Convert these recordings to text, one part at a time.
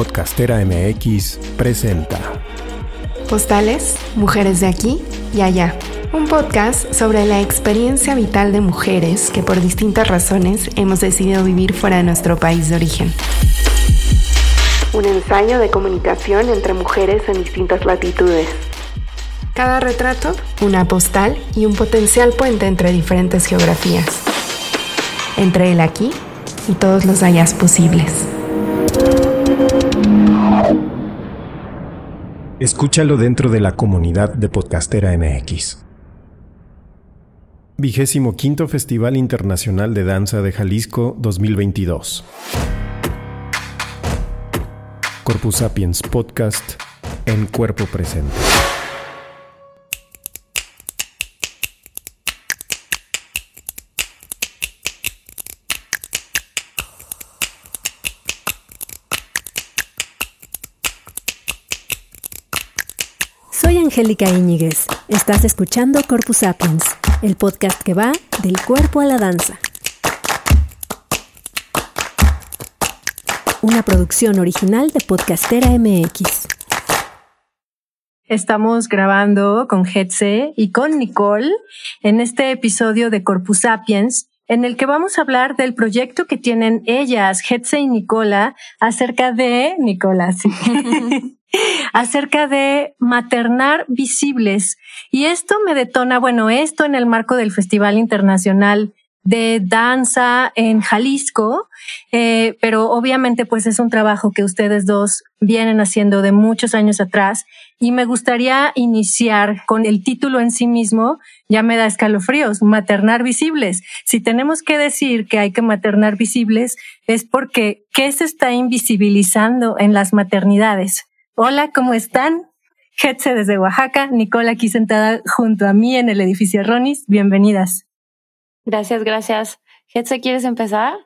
Podcastera MX presenta Postales, Mujeres de aquí y allá. Un podcast sobre la experiencia vital de mujeres que por distintas razones hemos decidido vivir fuera de nuestro país de origen. Un ensayo de comunicación entre mujeres en distintas latitudes. Cada retrato, una postal y un potencial puente entre diferentes geografías. Entre el aquí y todos los allá posibles. Escúchalo dentro de la comunidad de Podcastera MX. Vigésimo quinto Festival Internacional de Danza de Jalisco 2022. Corpus Sapiens Podcast en cuerpo presente. Angélica Íñiguez. Estás escuchando Corpus Sapiens, el podcast que va del cuerpo a la danza. Una producción original de Podcastera MX. Estamos grabando con Hetze y con Nicole en este episodio de Corpus Sapiens, en el que vamos a hablar del proyecto que tienen ellas, Hetze y Nicola, acerca de Nicola, sí. acerca de maternar visibles. Y esto me detona, bueno, esto en el marco del Festival Internacional de Danza en Jalisco, eh, pero obviamente pues es un trabajo que ustedes dos vienen haciendo de muchos años atrás y me gustaría iniciar con el título en sí mismo, ya me da escalofríos, maternar visibles. Si tenemos que decir que hay que maternar visibles es porque ¿qué se está invisibilizando en las maternidades? Hola, ¿cómo están? Hetze desde Oaxaca, Nicola aquí sentada junto a mí en el edificio Ronis. Bienvenidas. Gracias, gracias. Hetze, ¿quieres empezar?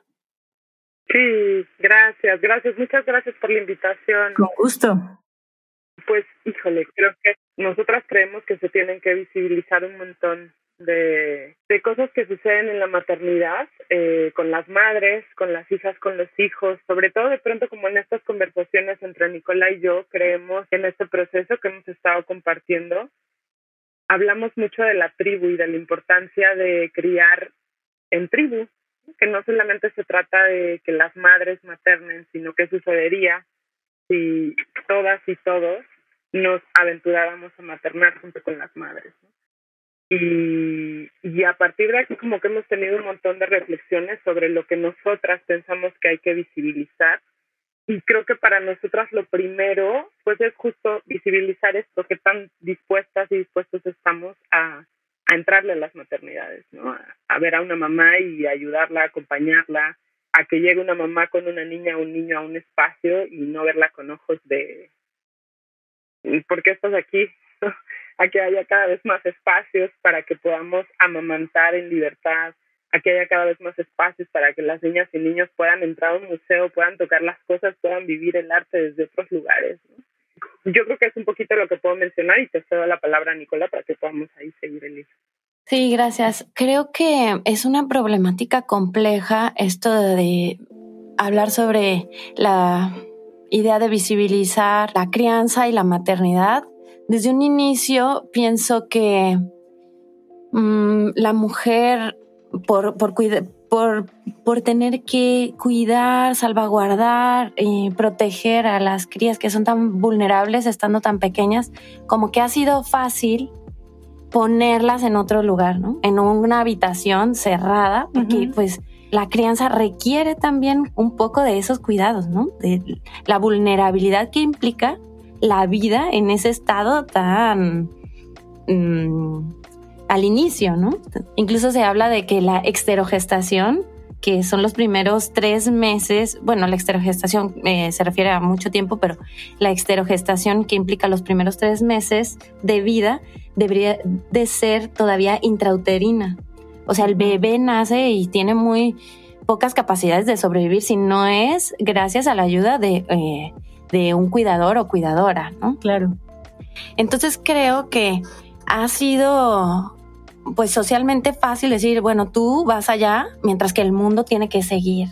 Sí, gracias, gracias. Muchas gracias por la invitación. Con gusto. Pues, híjole, creo que nosotras creemos que se tienen que visibilizar un montón de, cosas que suceden en la maternidad, eh, con las madres, con las hijas, con los hijos, sobre todo de pronto como en estas conversaciones entre Nicola y yo, creemos en este proceso que hemos estado compartiendo, hablamos mucho de la tribu y de la importancia de criar en tribu, que no solamente se trata de que las madres maternen, sino que sucedería si todas y todos nos aventuráramos a maternar junto con las madres. Y, y a partir de aquí como que hemos tenido un montón de reflexiones sobre lo que nosotras pensamos que hay que visibilizar. Y creo que para nosotras lo primero, pues es justo visibilizar esto, que tan dispuestas y dispuestos estamos a, a entrarle a las maternidades, ¿no? A, a, ver a una mamá y ayudarla, acompañarla, a que llegue una mamá con una niña o un niño a un espacio y no verla con ojos de ¿por qué estás aquí? a que haya cada vez más espacios para que podamos amamantar en libertad, a que haya cada vez más espacios para que las niñas y niños puedan entrar a un museo, puedan tocar las cosas, puedan vivir el arte desde otros lugares. Yo creo que es un poquito lo que puedo mencionar y te cedo la palabra a Nicola para que podamos ahí seguir el hilo. Sí, gracias. Creo que es una problemática compleja esto de hablar sobre la idea de visibilizar la crianza y la maternidad desde un inicio pienso que mmm, la mujer, por, por, por, por, tener que cuidar, salvaguardar y proteger a las crías que son tan vulnerables estando tan pequeñas, como que ha sido fácil ponerlas en otro lugar, ¿no? En una habitación cerrada, porque uh -huh. pues la crianza requiere también un poco de esos cuidados, ¿no? De la vulnerabilidad que implica la vida en ese estado tan mmm, al inicio, ¿no? Incluso se habla de que la exterogestación, que son los primeros tres meses, bueno, la exterogestación eh, se refiere a mucho tiempo, pero la exterogestación que implica los primeros tres meses de vida debería de ser todavía intrauterina. O sea, el bebé nace y tiene muy pocas capacidades de sobrevivir si no es gracias a la ayuda de eh, de un cuidador o cuidadora, ¿no? Claro. Entonces creo que ha sido pues socialmente fácil decir, bueno, tú vas allá mientras que el mundo tiene que seguir.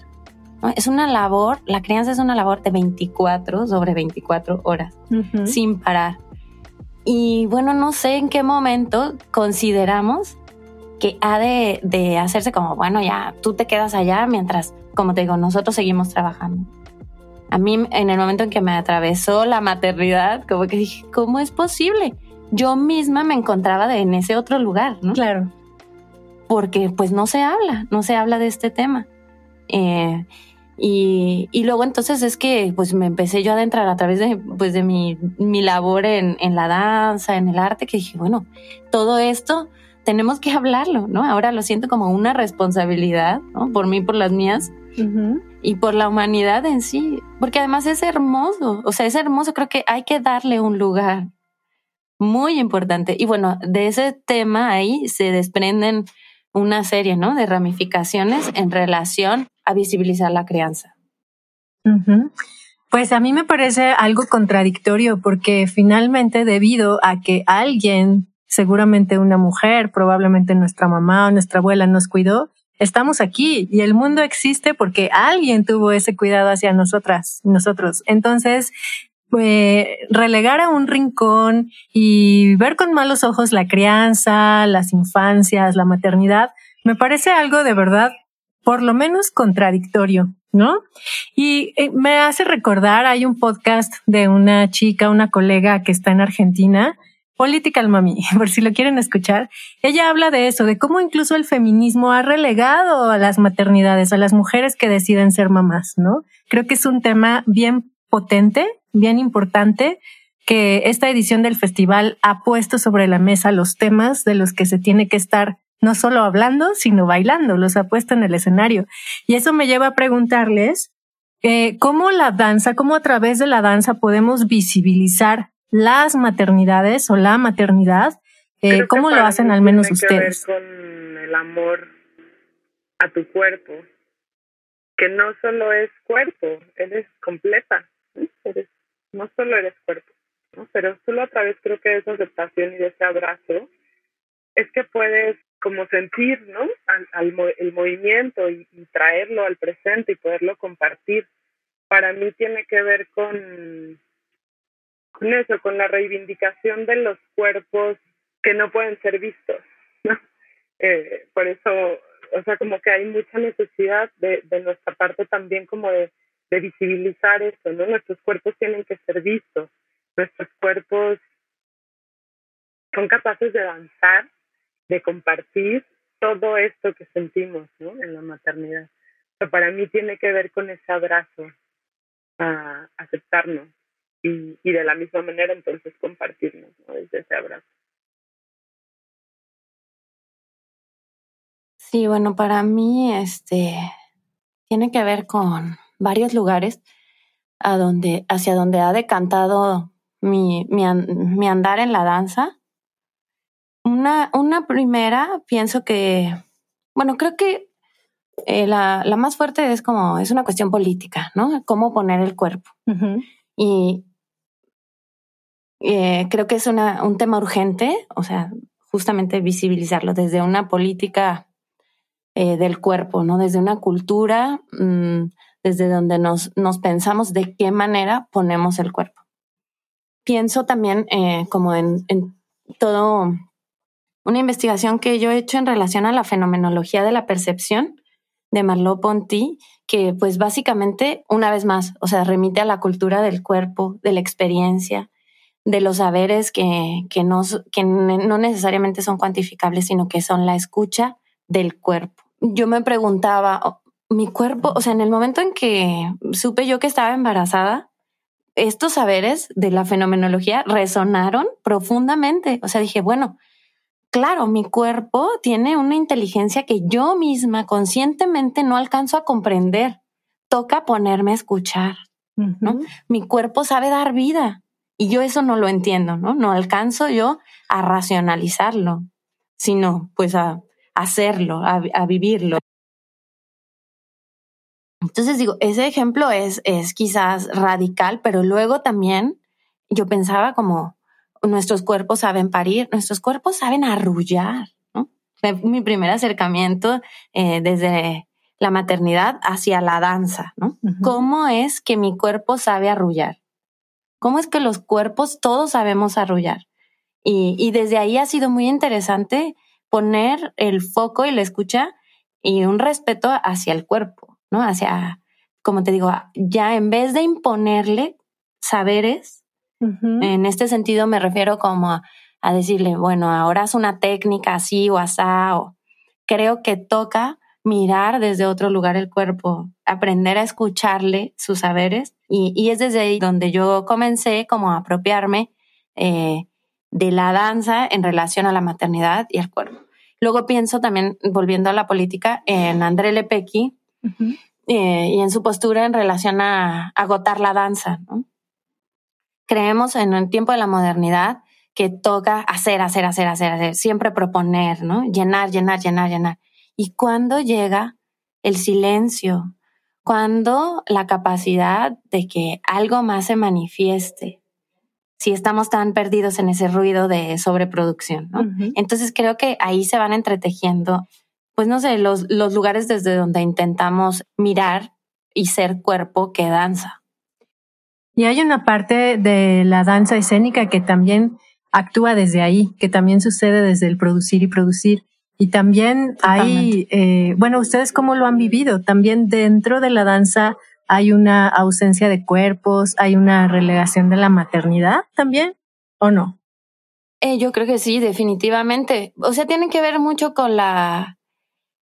Es una labor, la crianza es una labor de 24 sobre 24 horas, sin parar. Y bueno, no sé en qué momento consideramos que ha de, de, hacerse como, bueno, ya tú te quedas allá mientras, como te digo, nosotros seguimos trabajando. A mí, en el momento en que me atravesó la maternidad, como que dije, ¿cómo es posible? Yo misma me encontraba en ese otro lugar, ¿no? Claro. Porque pues no se habla, no se habla de este tema. Eh, y, y, luego entonces es que pues me empecé yo a adentrar a través de, pues, de mi, mi labor en, en, la danza, en el arte, que dije, bueno, todo esto tenemos que hablarlo, ¿no? Ahora lo siento como una responsabilidad, ¿no? Por mí, por las mías. Y por la humanidad en sí, porque además es hermoso, o sea, es hermoso, creo que hay que darle un lugar muy importante. Y bueno, de ese tema ahí se desprenden una serie, ¿no? De ramificaciones en relación a visibilizar la crianza. Pues a mí me parece algo contradictorio porque finalmente debido a que alguien, seguramente una mujer, probablemente nuestra mamá o nuestra abuela nos cuidó, estamos aquí y el mundo existe porque alguien tuvo ese cuidado hacia nosotras, nosotros. Entonces, pues, relegar a un rincón y ver con malos ojos la crianza, las infancias, la maternidad, me parece algo de verdad por lo menos contradictorio, ¿no? Y eh, me hace recordar, hay un podcast de una chica, una colega que está en Argentina, Political Mami, por si lo quieren escuchar. Ella habla de eso, de cómo incluso el feminismo ha relegado a las maternidades, a las mujeres que deciden ser mamás, ¿no? Creo que es un tema bien potente, bien importante, que esta edición del festival ha puesto sobre la mesa los temas de los que se tiene que estar no solo hablando, sino bailando, los ha puesto en el escenario. Y eso me lleva a preguntarles eh, cómo la danza, cómo a través de la danza podemos visibilizar las maternidades o la maternidad. Eh, ¿Cómo lo hacen al menos ustedes? con el amor a tu cuerpo, que no solo es cuerpo, eres completa, eres, no solo eres cuerpo, ¿no? pero solo a través creo que de esa aceptación y de ese abrazo es que puedes como sentir, ¿no? Al, el movimiento y, traerlo al presente y poderlo compartir. Para mí tiene que ver con, con eso, con la reivindicación de los cuerpos que no pueden ser vistos, ¿no? Eh, por eso, o sea, como que hay mucha necesidad de, de nuestra parte también como de, de visibilizar eso, ¿no? Nuestros cuerpos tienen que ser vistos, nuestros cuerpos son capaces de danzar de compartir todo esto que sentimos ¿no? en la maternidad. Para mí tiene que ver con ese abrazo, a aceptarnos y, y de la misma manera entonces compartirnos ¿no? desde ese abrazo. Sí, bueno, para mí este tiene que ver con varios lugares a donde, hacia donde ha decantado mi, mi, mi andar en la danza una, una primera, pienso que, bueno, creo que eh, la, la, más fuerte es como, es una cuestión política, ¿no? Cómo poner el cuerpo. Y eh, creo que es un tema urgente, o sea, justamente visibilizarlo desde una política eh, del cuerpo, ¿no? Desde una cultura, mmm, desde donde nos, pensamos de qué manera ponemos el cuerpo. Pienso también eh, como en, todo una investigación que yo he hecho en relación a la fenomenología de la percepción de Marlowe Ponty, que pues básicamente, una vez más, o sea, remite a la cultura del cuerpo, de la experiencia, de los saberes que, que, no, que no necesariamente son cuantificables, sino que son la escucha del cuerpo. Yo me preguntaba, mi cuerpo, o sea, en el momento en que supe yo que estaba embarazada, estos saberes de la fenomenología resonaron profundamente. O sea, dije, bueno, claro, mi cuerpo tiene una inteligencia que yo misma conscientemente no alcanzo a comprender. Toca ponerme a escuchar, ¿no? Mi cuerpo sabe dar vida y yo eso no lo entiendo, ¿no? No alcanzo yo a racionalizarlo, sino pues a hacerlo, a, a vivirlo. Entonces digo, ese ejemplo es, es quizás radical, pero luego también yo pensaba como, nuestros cuerpos saben parir, nuestros cuerpos saben arrullar. ¿no? Mi primer acercamiento eh, desde la maternidad hacia la danza, ¿no? ¿Cómo es que mi cuerpo sabe arrullar? ¿Cómo es que los cuerpos todos sabemos arrullar? Y, y desde ahí ha sido muy interesante poner el foco y la escucha y un respeto hacia el cuerpo, ¿no? Hacia, como te digo, ya en vez de imponerle saberes, en este sentido me refiero como a, a, decirle, bueno, ahora es una técnica así o asá, o creo que toca mirar desde otro lugar el cuerpo, aprender a escucharle sus saberes. Y, y es desde ahí donde yo comencé como a apropiarme eh, de la danza en relación a la maternidad y al cuerpo. Luego pienso también, volviendo a la política, en André Lepecki eh, y en su postura en relación a, agotar la danza. Creemos en el tiempo de la modernidad que toca hacer, hacer, hacer, hacer, hacer, siempre proponer, ¿no? Llenar, llenar, llenar, llenar. Y cuando llega el silencio, cuando la capacidad de que algo más se manifieste, si estamos tan perdidos en ese ruido de sobreproducción, ¿no? Entonces creo que ahí se van entretejiendo, pues no sé, los, los lugares desde donde intentamos mirar y ser cuerpo que danza. Y hay una parte de la danza escénica que también actúa desde ahí, que también sucede desde el producir y producir. Y también hay, eh, bueno, ustedes cómo lo han vivido, también dentro de la danza hay una ausencia de cuerpos, hay una relegación de la maternidad también, ¿o no? Eh, yo creo que sí, definitivamente. O sea, tiene que ver mucho con la,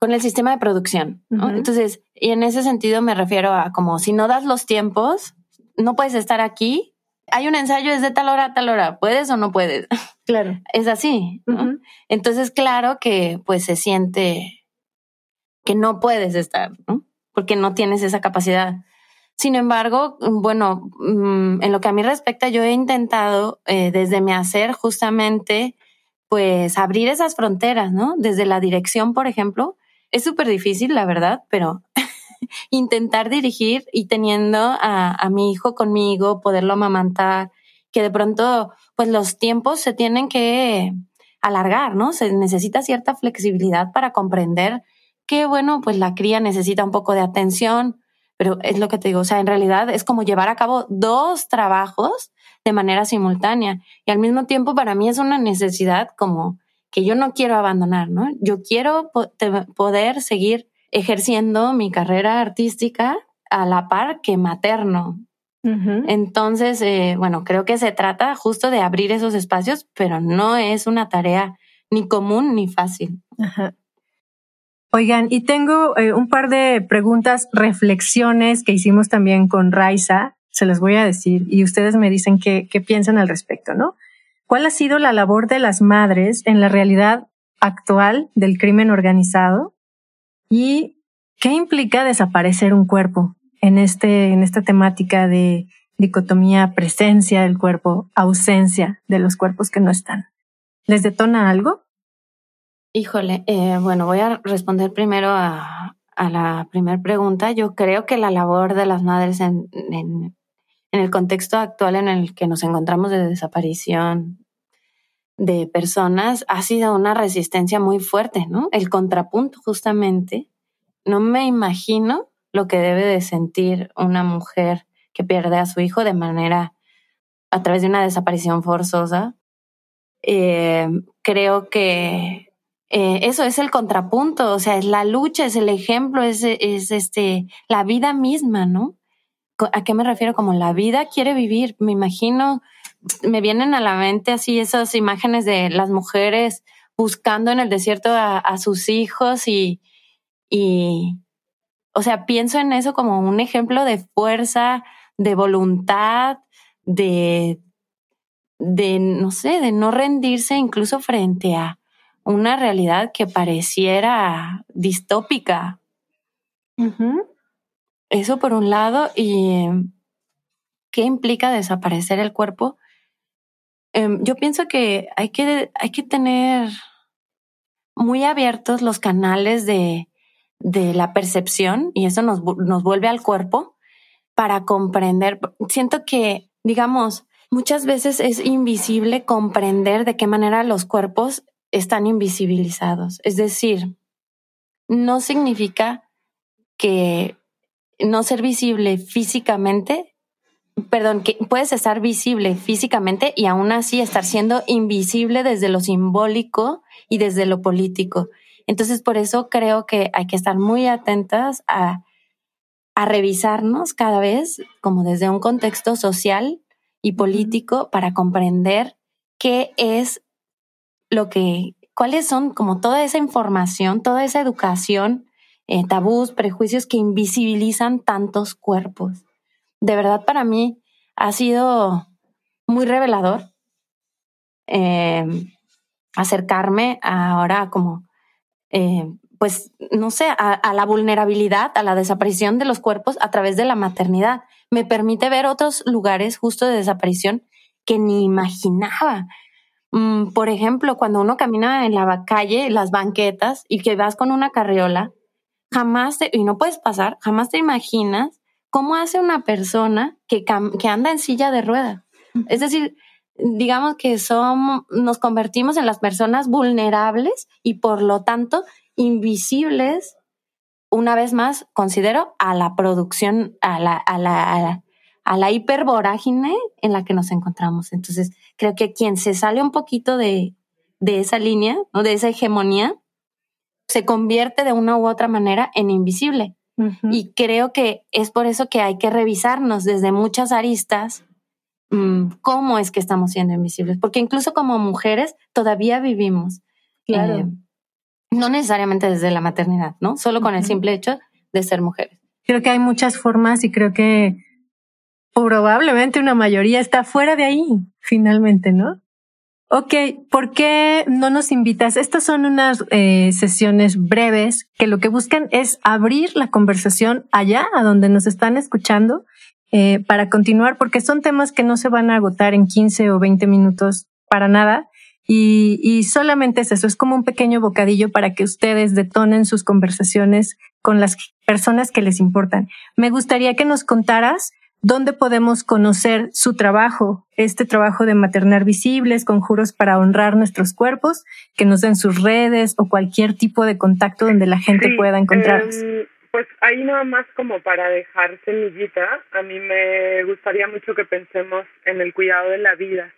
con el sistema de producción. Entonces, y en ese sentido me refiero a como si no das los tiempos, no puedes estar aquí. Hay un ensayo es de tal hora a tal hora, ¿puedes o no puedes? Claro. Es así. Entonces, claro que pues se siente que no puedes estar, ¿no? Porque no tienes esa capacidad. Sin embargo, bueno, mm, en lo que a mí respecta, yo he intentado eh, desde mi hacer justamente pues abrir esas fronteras, ¿no? Desde la dirección, por ejemplo, es súper difícil, la verdad, pero intentar dirigir y teniendo a, a, mi hijo conmigo, poderlo amamantar, que de pronto, pues los tiempos se tienen que alargar, ¿no? Se necesita cierta flexibilidad para comprender que, bueno, pues la cría necesita un poco de atención, pero es lo que te digo, o sea, en realidad es como llevar a cabo dos trabajos de manera simultánea y al mismo tiempo para mí es una necesidad como que yo no quiero abandonar, ¿no? Yo quiero poder seguir ejerciendo mi carrera artística a la par que materno, entonces, eh, bueno, creo que se trata justo de abrir esos espacios, pero no es una tarea ni común ni fácil. Oigan, y tengo eh, un par de preguntas, reflexiones que hicimos también con Raiza, se las voy a decir, y ustedes me dicen qué, qué piensan al respecto, ¿no? ¿Cuál ha sido la labor de las madres en la realidad actual del crimen organizado? ¿Y qué implica desaparecer un cuerpo? en, este, en esta temática de dicotomía presencia del cuerpo, ausencia de los cuerpos que no están. ¿Les detona algo? Híjole, eh, bueno, voy a responder primero a, la primera pregunta. Yo creo que la labor de las madres en el contexto actual en el que nos encontramos de desaparición de personas ha sido una resistencia muy fuerte, ¿no? El contrapunto justamente. No me imagino lo que debe de sentir una mujer que pierde a su hijo de manera a través de una desaparición forzosa. Eh, creo que eh, eso es el contrapunto, o sea, es la lucha, es el ejemplo, es, es este, la vida misma, ¿no? ¿A qué me refiero? Como la vida quiere vivir. Me imagino, me vienen a la mente así esas imágenes de las mujeres buscando en el desierto a, a sus hijos y, y, o sea, pienso en eso como un ejemplo de fuerza, de voluntad, de, de, no sé, de no rendirse incluso frente a una realidad que pareciera distópica. Eso por un lado, y ¿qué implica desaparecer el cuerpo? Em, yo pienso que hay que, hay que tener muy abiertos los canales de, de la percepción y eso nos, nos vuelve al cuerpo para comprender. Siento que, digamos, muchas veces es invisible comprender de qué manera los cuerpos están invisibilizados. Es decir, no significa que no ser visible físicamente, perdón, que puedes estar visible físicamente y aún así estar siendo invisible desde lo simbólico y desde lo político. Entonces, por eso creo que hay que estar muy atentas a, a revisarnos cada vez como desde un contexto social y político para comprender qué es lo que, cuáles son como toda esa información, toda esa educación, eh, tabús, prejuicios que invisibilizan tantos cuerpos. De verdad, para mí ha sido muy revelador eh, acercarme ahora como, eh, pues, no sé, a, la vulnerabilidad, a la desaparición de los cuerpos a través de la maternidad. Me permite ver otros lugares justo de desaparición que ni imaginaba. Mm, por ejemplo, cuando uno camina en la calle, las banquetas, y que vas con una carriola, jamás te, y no puedes pasar, jamás te imaginas cómo hace una persona que, que anda en silla de rueda. Es decir, digamos que somos, nos convertimos en las personas vulnerables y por lo tanto invisibles, una vez más, considero, a la producción, a la, a la, a la hipervorágine en la que nos encontramos. Entonces, creo que quien se sale un poquito de, de esa línea, ¿no? de esa hegemonía, se convierte de una u otra manera en invisible. Y creo que es por eso que hay que revisarnos desde muchas aristas mm, cómo es que estamos siendo invisibles, porque incluso como mujeres todavía vivimos. Claro. Eh, no necesariamente desde la maternidad, ¿no? Solo con el simple hecho de ser mujeres. Creo que hay muchas formas y creo que probablemente una mayoría está fuera de ahí, finalmente, ¿no? Ok, ¿por qué no nos invitas? Estas son unas eh, sesiones breves que lo que buscan es abrir la conversación allá, a donde nos están escuchando, eh, para continuar, porque son temas que no se van a agotar en 15 o 20 minutos para nada. Y, y solamente es eso, es como un pequeño bocadillo para que ustedes detonen sus conversaciones con las personas que les importan. Me gustaría que nos contaras ¿Dónde podemos conocer su trabajo? Este trabajo de maternar visibles, conjuros para honrar nuestros cuerpos, que nos den sus redes o cualquier tipo de contacto donde la gente pueda encontrarnos. Em, pues ahí nada más como para dejar semillita, a mí me gustaría mucho que pensemos en el cuidado de la vida.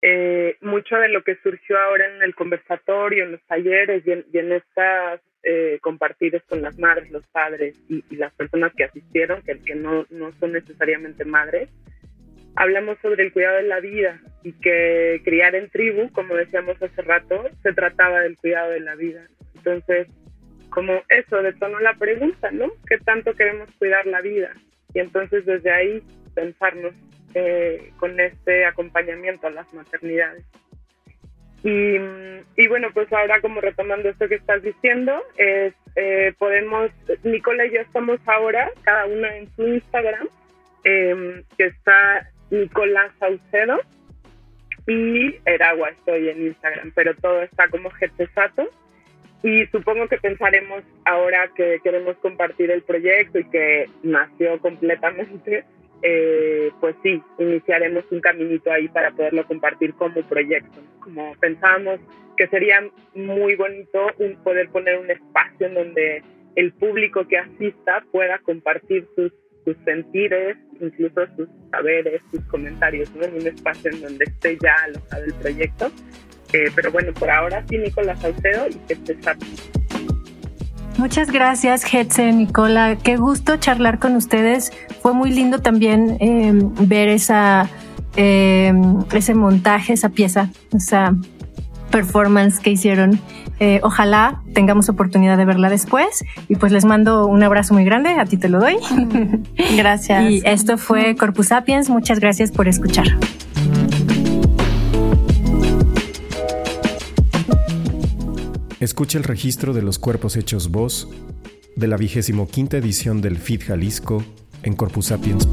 Eh, mucho de lo que surgió ahora en el conversatorio, en los talleres y en estas eh, compartir con las madres, los padres y, las personas que asistieron, que, que no, no son necesariamente madres, hablamos sobre el cuidado de la vida y que criar en tribu, como decíamos hace rato, se trataba del cuidado de la vida. Entonces, como eso detonó la pregunta, ¿no? ¿Qué tanto queremos cuidar la vida? Y entonces desde ahí pensarnos eh, con este acompañamiento a las maternidades. Y, y, bueno, pues ahora como retomando esto que estás diciendo, es, eh, podemos, Nicola y yo estamos ahora, cada una en su Instagram, em, que está Nicolás Saucedo, y Eragua estoy en Instagram, pero todo está como Getzesato. Y supongo que pensaremos ahora que queremos compartir el proyecto y que nació completamente eh, pues sí, iniciaremos un caminito ahí para poderlo compartir como proyecto. Como pensábamos que sería muy bonito un, poder poner un espacio en donde el público que asista pueda compartir sus, sus sentires, incluso sus saberes, sus comentarios, ¿no? en un espacio en donde esté ya alojado el proyecto. Eh, pero bueno, por ahora sí, Nicolás Salcedo y que esté Muchas gracias, Hetze, Nicola. Qué gusto charlar con ustedes. Fue muy lindo también em, ver esa, em, ese montaje, esa pieza, esa performance que hicieron. Eh, ojalá tengamos oportunidad de verla después. Y pues les mando un abrazo muy grande. A ti te lo doy. Gracias. y esto fue Corpus Sapiens. Muchas gracias por escuchar. Escucha el registro de los cuerpos hechos voz de la vigésimo quinta edición del FIT Jalisco en Corpus Sapiens.